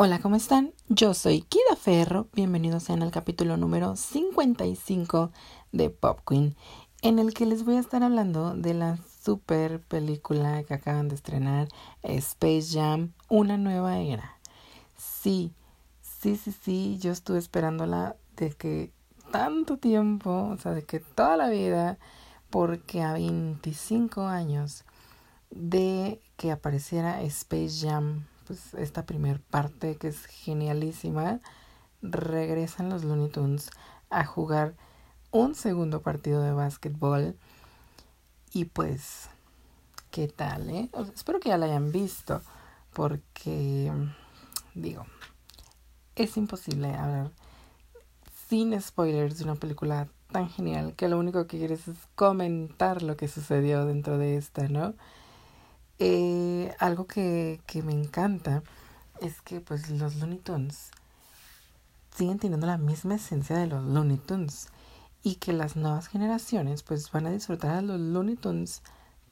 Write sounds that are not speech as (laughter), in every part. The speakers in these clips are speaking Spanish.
Hola, ¿cómo están? Yo soy Kida Ferro. Bienvenidos sean al capítulo número 55 de Pop Queen, en el que les voy a estar hablando de la super película que acaban de estrenar, Space Jam, una nueva era. Sí, sí, sí, sí, yo estuve esperándola de que tanto tiempo, o sea, de que toda la vida, porque a 25 años de que apareciera Space Jam pues esta primer parte que es genialísima, regresan los Looney Tunes a jugar un segundo partido de básquetbol y pues qué tal, eh? espero que ya la hayan visto porque digo, es imposible hablar sin spoilers de una película tan genial que lo único que quieres es comentar lo que sucedió dentro de esta, ¿no? Eh, algo que, que me encanta es que pues los Looney Tunes siguen teniendo la misma esencia de los Looney Tunes y que las nuevas generaciones pues van a disfrutar a los Looney Tunes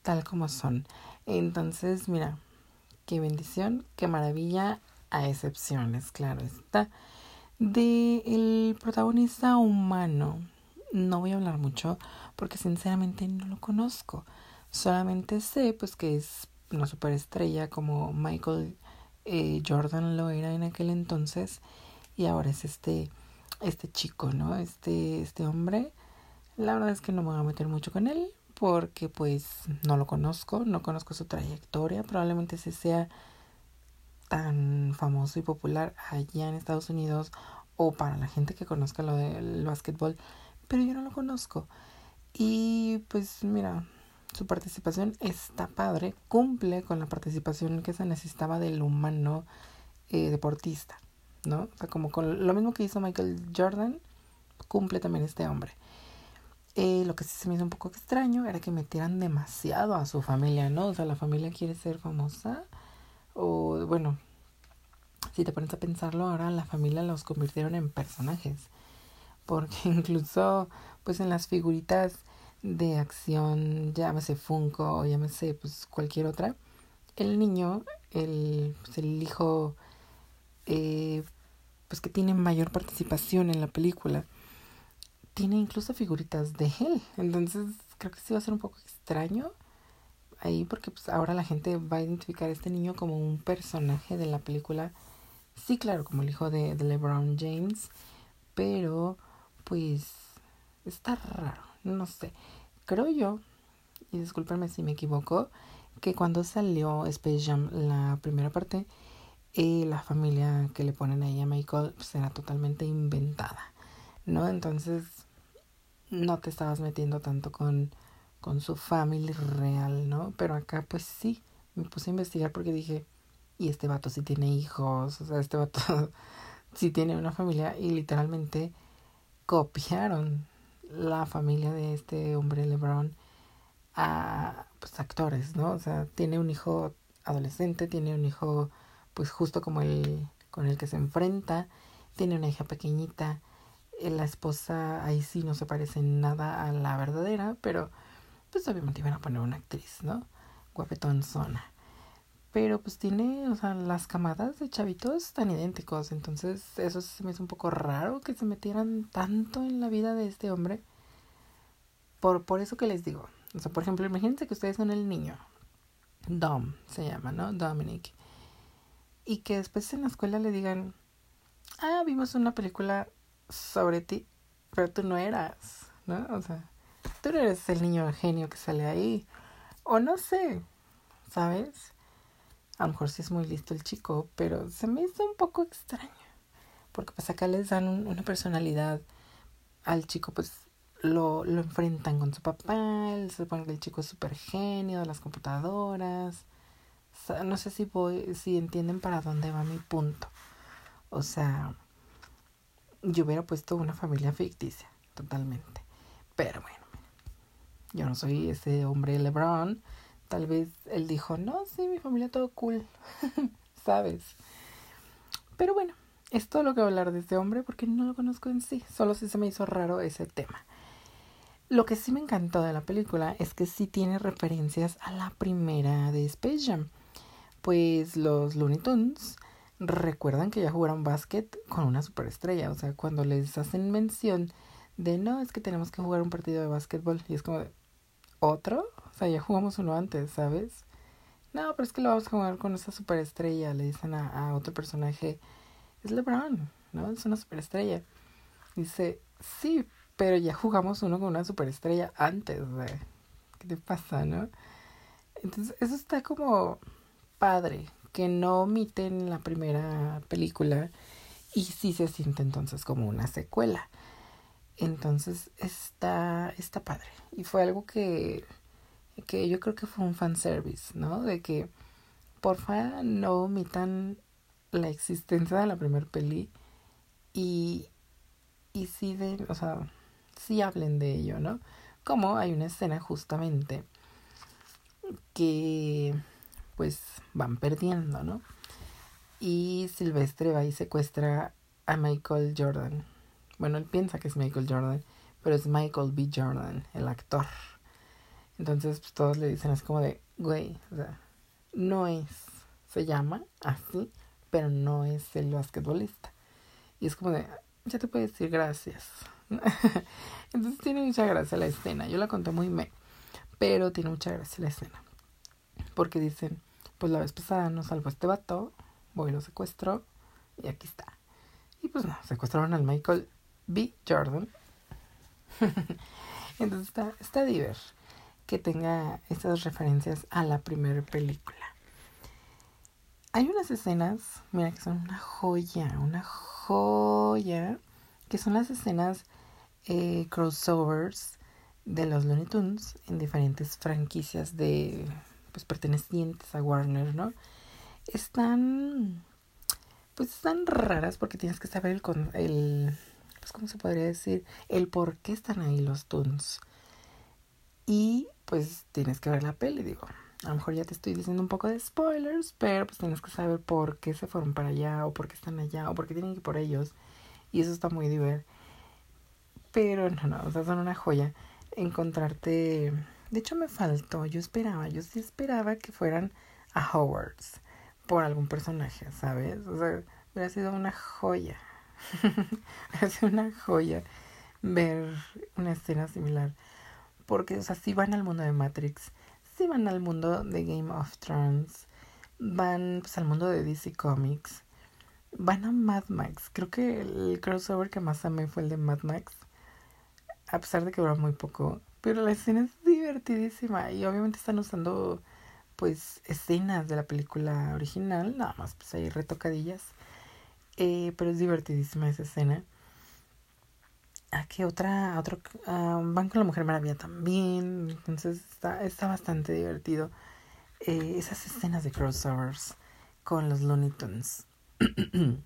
tal como son. Entonces, mira, qué bendición, qué maravilla, a excepciones, claro está. De el protagonista humano, no voy a hablar mucho porque sinceramente no lo conozco. Solamente sé pues que es una superestrella como Michael eh, Jordan lo era en aquel entonces y ahora es este este chico, ¿no? Este este hombre. La verdad es que no me voy a meter mucho con él porque pues no lo conozco, no conozco su trayectoria, probablemente se sea tan famoso y popular allá en Estados Unidos o para la gente que conozca lo del básquetbol, pero yo no lo conozco. Y pues mira, su participación está padre, cumple con la participación que se necesitaba del humano eh, deportista, ¿no? O sea, como con lo mismo que hizo Michael Jordan, cumple también este hombre. Eh, lo que sí se me hizo un poco extraño era que metieran demasiado a su familia, ¿no? O sea, la familia quiere ser famosa. O, bueno, si te pones a pensarlo, ahora la familia los convirtieron en personajes. Porque (laughs) incluso, pues en las figuritas de acción, llámese Funko o llámese pues cualquier otra, el niño, el, pues, el hijo, eh, pues que tiene mayor participación en la película, tiene incluso figuritas de él. Entonces creo que sí va a ser un poco extraño ahí porque pues ahora la gente va a identificar a este niño como un personaje de la película. Sí, claro, como el hijo de, de LeBron James, pero pues está raro no sé, creo yo, y discúlpenme si me equivoco, que cuando salió Space Jam la primera parte, eh, la familia que le ponen a ella Michael pues, era totalmente inventada, ¿no? Entonces no te estabas metiendo tanto con, con su familia real, ¿no? Pero acá pues sí, me puse a investigar porque dije, y este vato sí tiene hijos, o sea, este vato (laughs) sí tiene una familia y literalmente copiaron la familia de este hombre LeBron a pues actores, ¿no? O sea, tiene un hijo adolescente, tiene un hijo pues justo como el con el que se enfrenta, tiene una hija pequeñita, eh, la esposa ahí sí no se parece nada a la verdadera, pero pues obviamente iban a poner una actriz, ¿no? Guapetón zona. Pero pues tiene, o sea, las camadas de chavitos están idénticos. Entonces eso se me hizo un poco raro que se metieran tanto en la vida de este hombre. Por, por eso que les digo. O sea, por ejemplo, imagínense que ustedes son el niño. Dom se llama, ¿no? Dominic. Y que después en la escuela le digan, ah, vimos una película sobre ti, pero tú no eras, ¿no? O sea, tú no eres el niño genio que sale ahí. O no sé, ¿sabes? A lo mejor sí es muy listo el chico, pero se me hizo un poco extraño. Porque pues acá les dan una personalidad al chico, pues lo, lo enfrentan con su papá, se supone que el chico es súper genio de las computadoras. no sé si voy, si entienden para dónde va mi punto. O sea, yo hubiera puesto una familia ficticia, totalmente. Pero bueno, yo no soy ese hombre LeBron Tal vez él dijo, no, sí, mi familia todo cool, (laughs) ¿sabes? Pero bueno, es todo lo que voy a hablar de este hombre porque no lo conozco en sí, solo si se me hizo raro ese tema. Lo que sí me encantó de la película es que sí tiene referencias a la primera de Space Jam. Pues los Looney Tunes recuerdan que ya jugaron básquet con una superestrella. O sea, cuando les hacen mención de no, es que tenemos que jugar un partido de básquetbol. Y es como de, ¿otro? O sea, ya jugamos uno antes, ¿sabes? No, pero es que lo vamos a jugar con esa superestrella. Le dicen a, a otro personaje, es LeBron, ¿no? Es una superestrella. Dice, sí, pero ya jugamos uno con una superestrella antes. de ¿Qué te pasa, no? Entonces, eso está como padre, que no omiten la primera película y sí se siente entonces como una secuela. Entonces está, está padre. Y fue algo que, que yo creo que fue un fanservice, ¿no? De que porfa no omitan la existencia de la primera peli y, y sí de, o sea, sí hablen de ello, ¿no? Como hay una escena justamente que pues van perdiendo, ¿no? Y Silvestre va y secuestra a Michael Jordan. Bueno, él piensa que es Michael Jordan, pero es Michael B. Jordan, el actor. Entonces, pues todos le dicen, es como de, güey, o sea, no es, se llama así, pero no es el basquetbolista. Y es como de, ya te puedo decir gracias. (laughs) Entonces tiene mucha gracia la escena. Yo la conté muy me, pero tiene mucha gracia la escena. Porque dicen, pues la vez pasada nos salvó este vato, voy lo secuestro y aquí está. Y pues no, secuestraron al Michael B. Jordan. (laughs) Entonces está, está diver que tenga esas referencias a la primera película. Hay unas escenas, mira que son una joya, una joya, que son las escenas eh, crossovers de los Looney Tunes en diferentes franquicias de pues pertenecientes a Warner, ¿no? Están pues están raras porque tienes que saber el, el pues cómo se podría decir, el por qué están ahí los Toons. Y pues tienes que ver la peli, digo. A lo mejor ya te estoy diciendo un poco de spoilers, pero pues tienes que saber por qué se fueron para allá, o por qué están allá, o por qué tienen que ir por ellos. Y eso está muy divertido. Pero no, no, o sea, son una joya. Encontrarte. De hecho, me faltó. Yo esperaba, yo sí esperaba que fueran a Hogwarts por algún personaje, ¿sabes? O sea, hubiera sido una joya. (laughs) hubiera sido una joya ver una escena similar. Porque, o sea, si van al mundo de Matrix, si van al mundo de Game of Thrones, van pues, al mundo de DC Comics, van a Mad Max. Creo que el crossover que más amé fue el de Mad Max. A pesar de que duró muy poco. Pero la escena es divertidísima. Y obviamente están usando pues escenas de la película original. Nada más pues hay retocadillas. Eh, pero es divertidísima esa escena. Aquí otra, otro, van con la Mujer Maravilla también. Entonces está, está bastante divertido. Eh, esas escenas de crossovers con los Looney Tunes. (clears throat)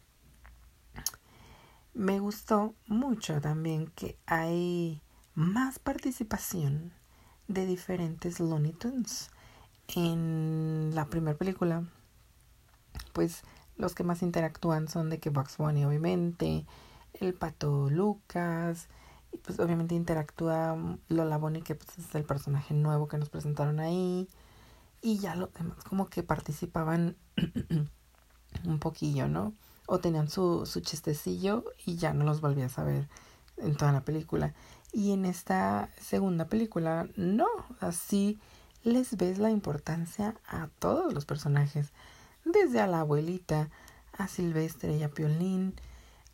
Me gustó mucho también que hay más participación de diferentes Looney Tunes. En la primera película, pues los que más interactúan son de que Bugs Bunny obviamente, el pato Lucas, y pues obviamente interactúa Lola Bonnie que pues es el personaje nuevo que nos presentaron ahí, y ya los demás como que participaban (clears throat) un poquillo, ¿no? O tenían su, su chistecillo y ya no los volvías a ver en toda la película. Y en esta segunda película, no, así les ves la importancia a todos los personajes, desde a la abuelita, a Silvestre y a Piolín,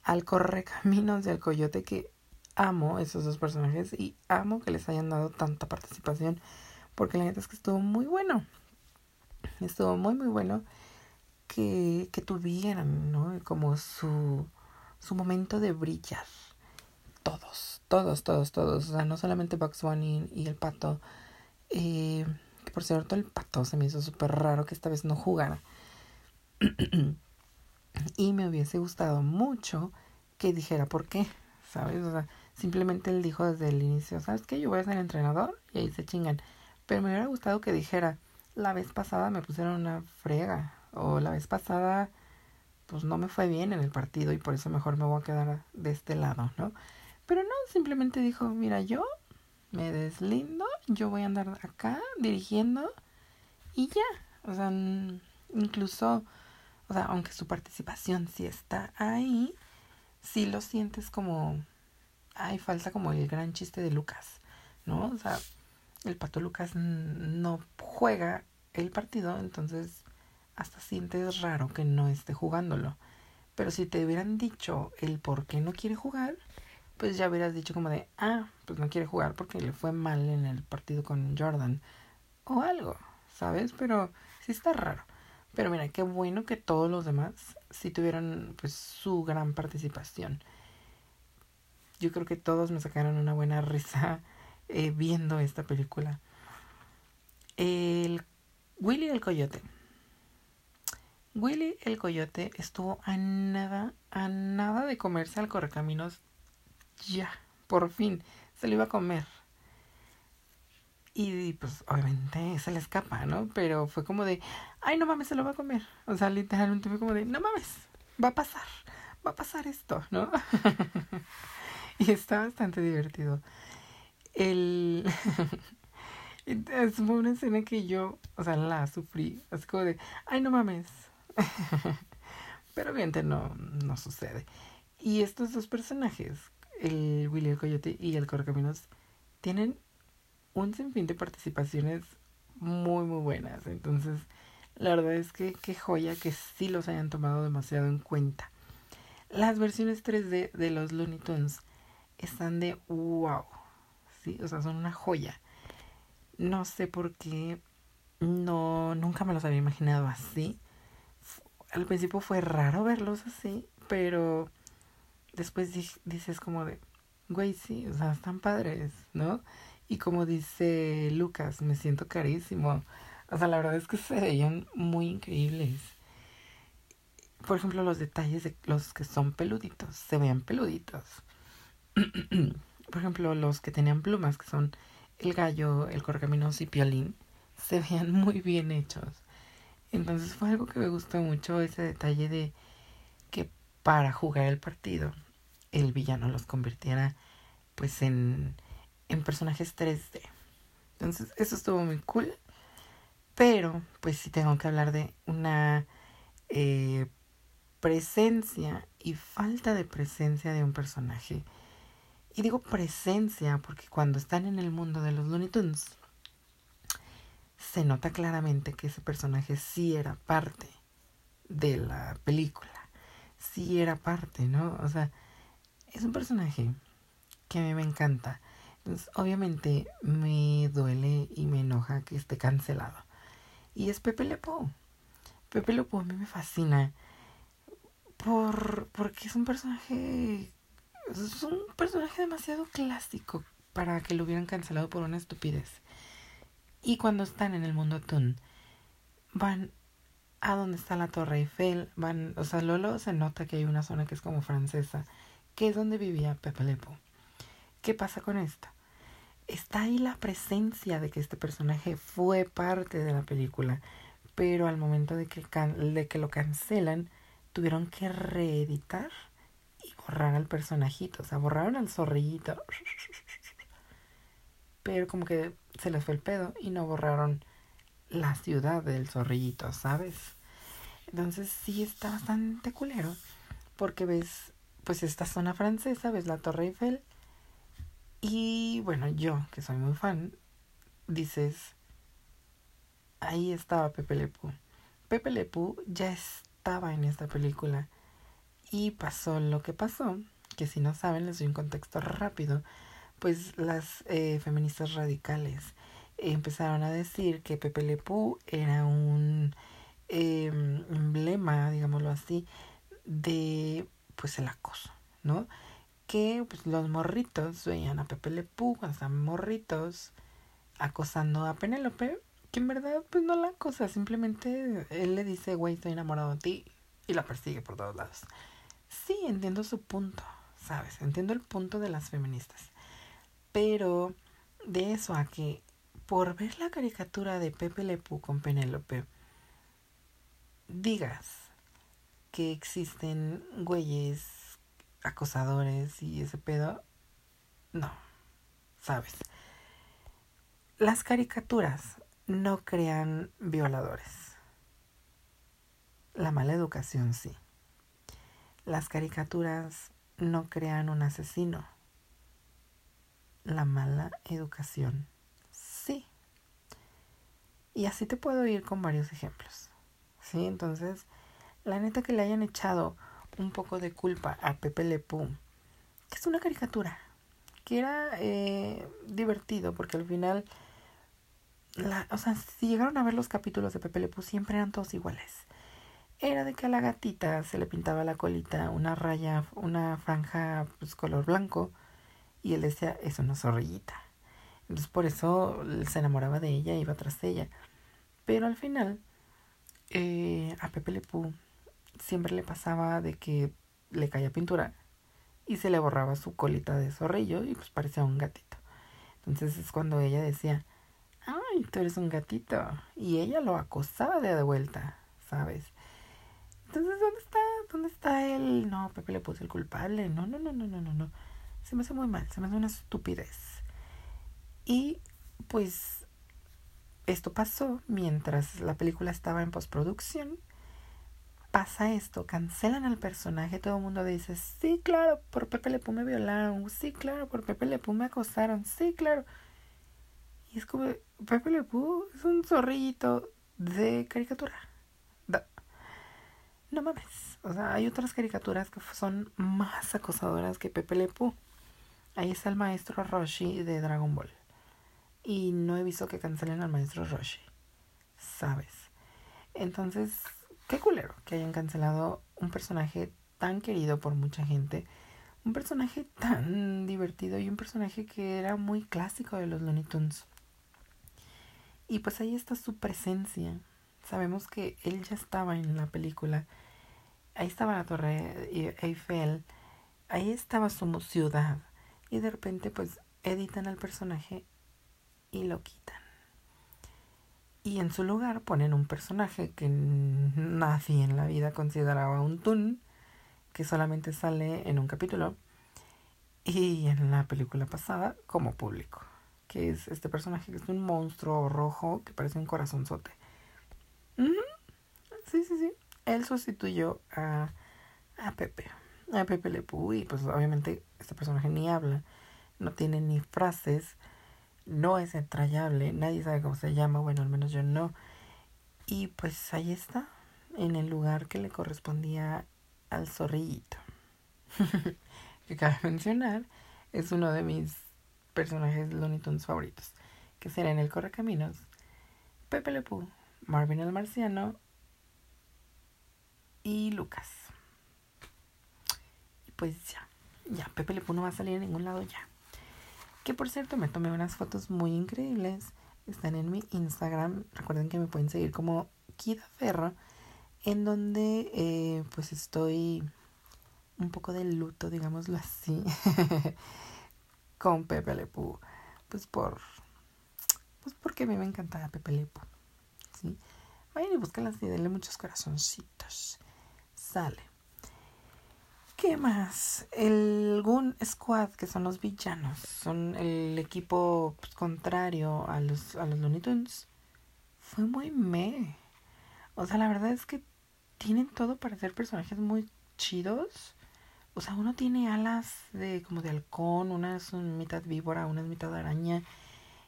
al correcaminos y al coyote que amo esos dos personajes y amo que les hayan dado tanta participación porque la neta es que estuvo muy bueno. Estuvo muy muy bueno que, que tuvieran, ¿no? Como su, su momento de brillar. Todos, todos, todos, todos. O sea, no solamente Bugs Bunny y el pato. Eh, que por cierto, el pato se me hizo súper raro que esta vez no jugara. (clears throat) y me hubiese gustado mucho que dijera por qué, ¿sabes? O sea, simplemente él dijo desde el inicio, ¿sabes qué? Yo voy a ser entrenador y ahí se chingan. Pero me hubiera gustado que dijera, la vez pasada me pusieron una frega, o la vez pasada pues no me fue bien en el partido y por eso mejor me voy a quedar de este lado, ¿no? Pero no, simplemente dijo, mira, yo me deslindo, yo voy a andar acá dirigiendo y ya. O sea, incluso, O sea, aunque su participación sí está ahí, sí lo sientes como, ay, falta como el gran chiste de Lucas, ¿no? O sea, el pato Lucas no juega el partido, entonces hasta sientes raro que no esté jugándolo. Pero si te hubieran dicho el por qué no quiere jugar, pues ya hubieras dicho como de, ah, pues no quiere jugar porque le fue mal en el partido con Jordan o algo, ¿sabes? Pero sí está raro. Pero mira, qué bueno que todos los demás sí tuvieron pues su gran participación. Yo creo que todos me sacaron una buena risa (laughs) eh, viendo esta película. El Willy el Coyote. Willy el Coyote estuvo a nada, a nada de comerse al correcaminos. Ya, por fin, se lo iba a comer. Y pues obviamente se le escapa, ¿no? Pero fue como de, ay, no mames, se lo va a comer. O sea, literalmente fue como de, no mames, va a pasar, va a pasar esto, ¿no? (laughs) y está bastante divertido. El... (laughs) es una escena que yo, o sea, la sufrí. Así como de, ay, no mames. (laughs) Pero obviamente no, no sucede. Y estos dos personajes, el Willy el Coyote y el Correcaminos, tienen un sinfín de participaciones muy, muy buenas. Entonces, la verdad es que qué joya que sí los hayan tomado demasiado en cuenta. Las versiones 3D de los Looney Tunes están de wow. Sí, o sea, son una joya. No sé por qué no nunca me los había imaginado así. Al principio fue raro verlos así, pero después dices como de, güey, sí, o sea, están padres, ¿no? Y como dice Lucas, me siento carísimo. O sea, la verdad es que se veían muy increíbles. Por ejemplo, los detalles de los que son peluditos, se veían peluditos. (clears throat) Por ejemplo, los que tenían plumas, que son el gallo, el correcaminos y piolín, se veían muy bien hechos. Entonces fue algo que me gustó mucho, ese detalle de que para jugar el partido, el villano los convirtiera pues en en personajes 3D. Entonces, eso estuvo muy cool. Pero, pues sí tengo que hablar de una eh, presencia y falta de presencia de un personaje. Y digo presencia porque cuando están en el mundo de los Looney Tunes, se nota claramente que ese personaje sí era parte de la película. Sí era parte, ¿no? O sea, es un personaje que a mí me encanta obviamente me duele y me enoja que esté cancelado. Y es Pepe Lepo. Pepe Lepo a mí me fascina. Por, porque es un personaje. Es un personaje demasiado clásico para que lo hubieran cancelado por una estupidez. Y cuando están en el mundo Toon, van a donde está la Torre Eiffel, van, o sea, Lolo se nota que hay una zona que es como francesa, que es donde vivía Pepe Lepo. ¿Qué pasa con esto? Está ahí la presencia de que este personaje fue parte de la película, pero al momento de que, de que lo cancelan, tuvieron que reeditar y borrar al personajito, o sea, borraron al zorrillito, pero como que se les fue el pedo y no borraron la ciudad del zorrillito, ¿sabes? Entonces sí está bastante culero, porque ves, pues esta zona francesa, ves la Torre Eiffel, y bueno, yo, que soy muy fan, dices, ahí estaba Pepe Lepú. Pepe Lepú ya estaba en esta película y pasó lo que pasó, que si no saben les doy un contexto rápido, pues las eh, feministas radicales empezaron a decir que Pepe Lepú era un em, emblema, digámoslo así, de pues el acoso, ¿no? Que pues, los morritos veían a Pepe Le Pú cuando estaban morritos acosando a Penélope, que en verdad pues no la acosa, simplemente él le dice, güey, estoy enamorado de ti y la persigue por todos lados. Sí, entiendo su punto, ¿sabes? Entiendo el punto de las feministas. Pero de eso a que por ver la caricatura de Pepe Le Pú con Penélope digas que existen güeyes acosadores y ese pedo. No, sabes. Las caricaturas no crean violadores. La mala educación sí. Las caricaturas no crean un asesino. La mala educación sí. Y así te puedo ir con varios ejemplos. ¿Sí? Entonces, la neta que le hayan echado un poco de culpa a Pepe Le Pew, que es una caricatura, que era eh, divertido, porque al final, la, o sea, si llegaron a ver los capítulos de Pepe Le Pew, siempre eran todos iguales. Era de que a la gatita se le pintaba la colita una raya, una franja pues, color blanco, y él decía, es una zorrillita. Entonces por eso se enamoraba de ella, iba tras ella. Pero al final, eh, a Pepe Le Pew siempre le pasaba de que le caía pintura y se le borraba su colita de zorrillo y pues parecía un gatito. Entonces es cuando ella decía, ay, tú eres un gatito. Y ella lo acosaba de vuelta, ¿sabes? Entonces, ¿dónde está? ¿Dónde está él? No, Pepe le puso el culpable. No, no, no, no, no, no, no. Se me hace muy mal, se me hace una estupidez. Y pues esto pasó mientras la película estaba en postproducción pasa esto, cancelan al personaje, todo el mundo dice, sí, claro, por Pepe Le me violaron, sí, claro, por Pepe Le me acosaron, sí, claro. Y es como, Pepe Le es un zorrillito de caricatura. No mames, o sea, hay otras caricaturas que son más acosadoras que Pepe Le Ahí está el maestro Roshi de Dragon Ball. Y no he visto que cancelen al maestro Roshi, ¿sabes? Entonces, qué culero que hayan cancelado un personaje tan querido por mucha gente, un personaje tan divertido y un personaje que era muy clásico de los Looney Tunes. Y pues ahí está su presencia. Sabemos que él ya estaba en la película. Ahí estaba la torre Eiffel. Ahí estaba su ciudad. Y de repente pues editan al personaje y lo quitan. Y en su lugar ponen un personaje que nadie en la vida consideraba un Toon, que solamente sale en un capítulo, y en la película pasada como público, que es este personaje que es un monstruo rojo que parece un corazonzote. Sí, sí, sí. Él sustituyó a, a Pepe, a Pepe Le y pues obviamente este personaje ni habla, no tiene ni frases, no es entrañable, nadie sabe cómo se llama, bueno, al menos yo no. Y pues ahí está, en el lugar que le correspondía al zorrillito. (laughs) que cabe mencionar, es uno de mis personajes Looney Tunes favoritos, que será en el Correcaminos, Pepe Le Marvin el Marciano y Lucas. Y pues ya, ya, Pepe Le no va a salir en ningún lado ya. Que por cierto me tomé unas fotos muy increíbles. Están en mi Instagram. Recuerden que me pueden seguir como Kida Ferro. En donde eh, pues estoy un poco de luto, digámoslo así. (laughs) con Pepe Le Pues por. Pues porque a mí me encantaba Pepe Le ¿sí? Vayan y búsquenlas y denle muchos corazoncitos. Sale. ¿Qué más? El Goon Squad, que son los villanos, son el equipo contrario a los, a los Looney Tunes. Fue muy me. O sea, la verdad es que tienen todo para ser personajes muy chidos. O sea, uno tiene alas de como de halcón, una es mitad víbora, una es mitad araña.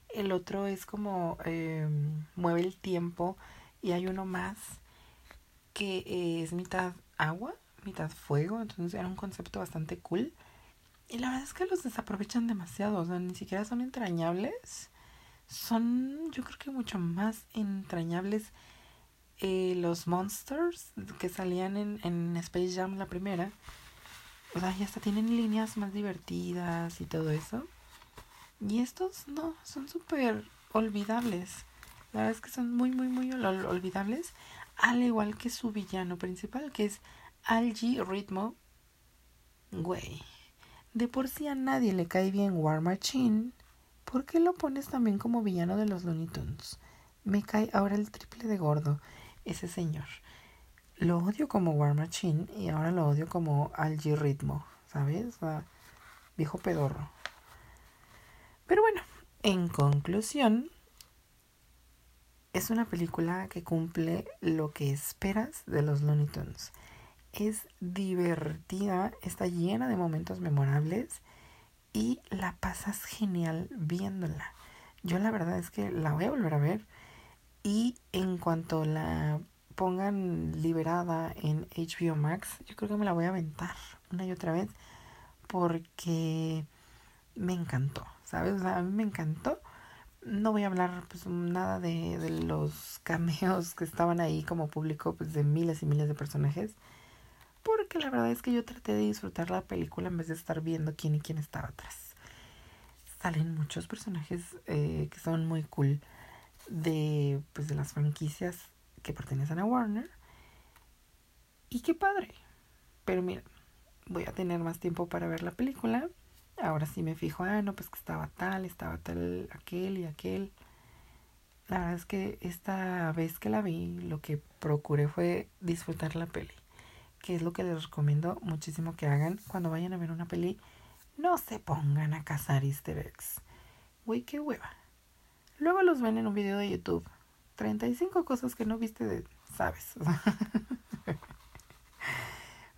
El otro es como eh, mueve el tiempo. Y hay uno más que es mitad agua mitad fuego, entonces era un concepto bastante cool. Y la verdad es que los desaprovechan demasiado, o sea, ni siquiera son entrañables. Son, yo creo que mucho más entrañables eh, los monsters que salían en, en Space Jam la primera. O sea, y hasta tienen líneas más divertidas y todo eso. Y estos no, son súper olvidables. La verdad es que son muy, muy, muy olvidables. Al igual que su villano principal, que es Algie Ritmo, güey, de por sí a nadie le cae bien War Machine, ¿por qué lo pones también como villano de los Looney Tunes? Me cae ahora el triple de gordo ese señor. Lo odio como War Machine y ahora lo odio como Algie Ritmo, ¿sabes? viejo pedorro. Pero bueno, en conclusión, es una película que cumple lo que esperas de los Looney Tunes. Es divertida, está llena de momentos memorables y la pasas genial viéndola. Yo la verdad es que la voy a volver a ver y en cuanto la pongan liberada en HBO Max, yo creo que me la voy a aventar una y otra vez porque me encantó, ¿sabes? a mí me encantó. No voy a hablar pues nada de, de los cameos que estaban ahí como público pues de miles y miles de personajes porque la verdad es que yo traté de disfrutar la película en vez de estar viendo quién y quién estaba atrás. Salen muchos personajes eh, que son muy cool de pues de las franquicias que pertenecen a Warner. Y qué padre. Pero mira, voy a tener más tiempo para ver la película. Ahora sí me fijo, ah, no, pues que estaba tal, estaba tal, aquel y aquel. La verdad es que esta vez que la vi, lo que procuré fue disfrutar la peli. Que es lo que les recomiendo muchísimo que hagan cuando vayan a ver una peli. No se pongan a cazar easter eggs. Güey, qué hueva. Luego los ven en un video de YouTube. 35 cosas que no viste de, sabes. (laughs)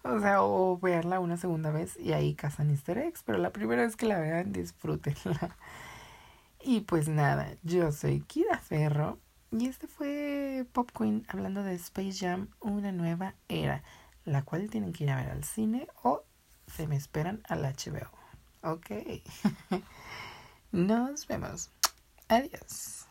o sea, o verla una segunda vez y ahí cazan easter eggs, pero la primera vez que la vean, disfrútenla. Y pues nada, yo soy Kida Ferro y este fue Pop Queen hablando de Space Jam, una nueva era, la cual tienen que ir a ver al cine o se me esperan al HBO. Ok. (laughs) Nos vemos. Adiós.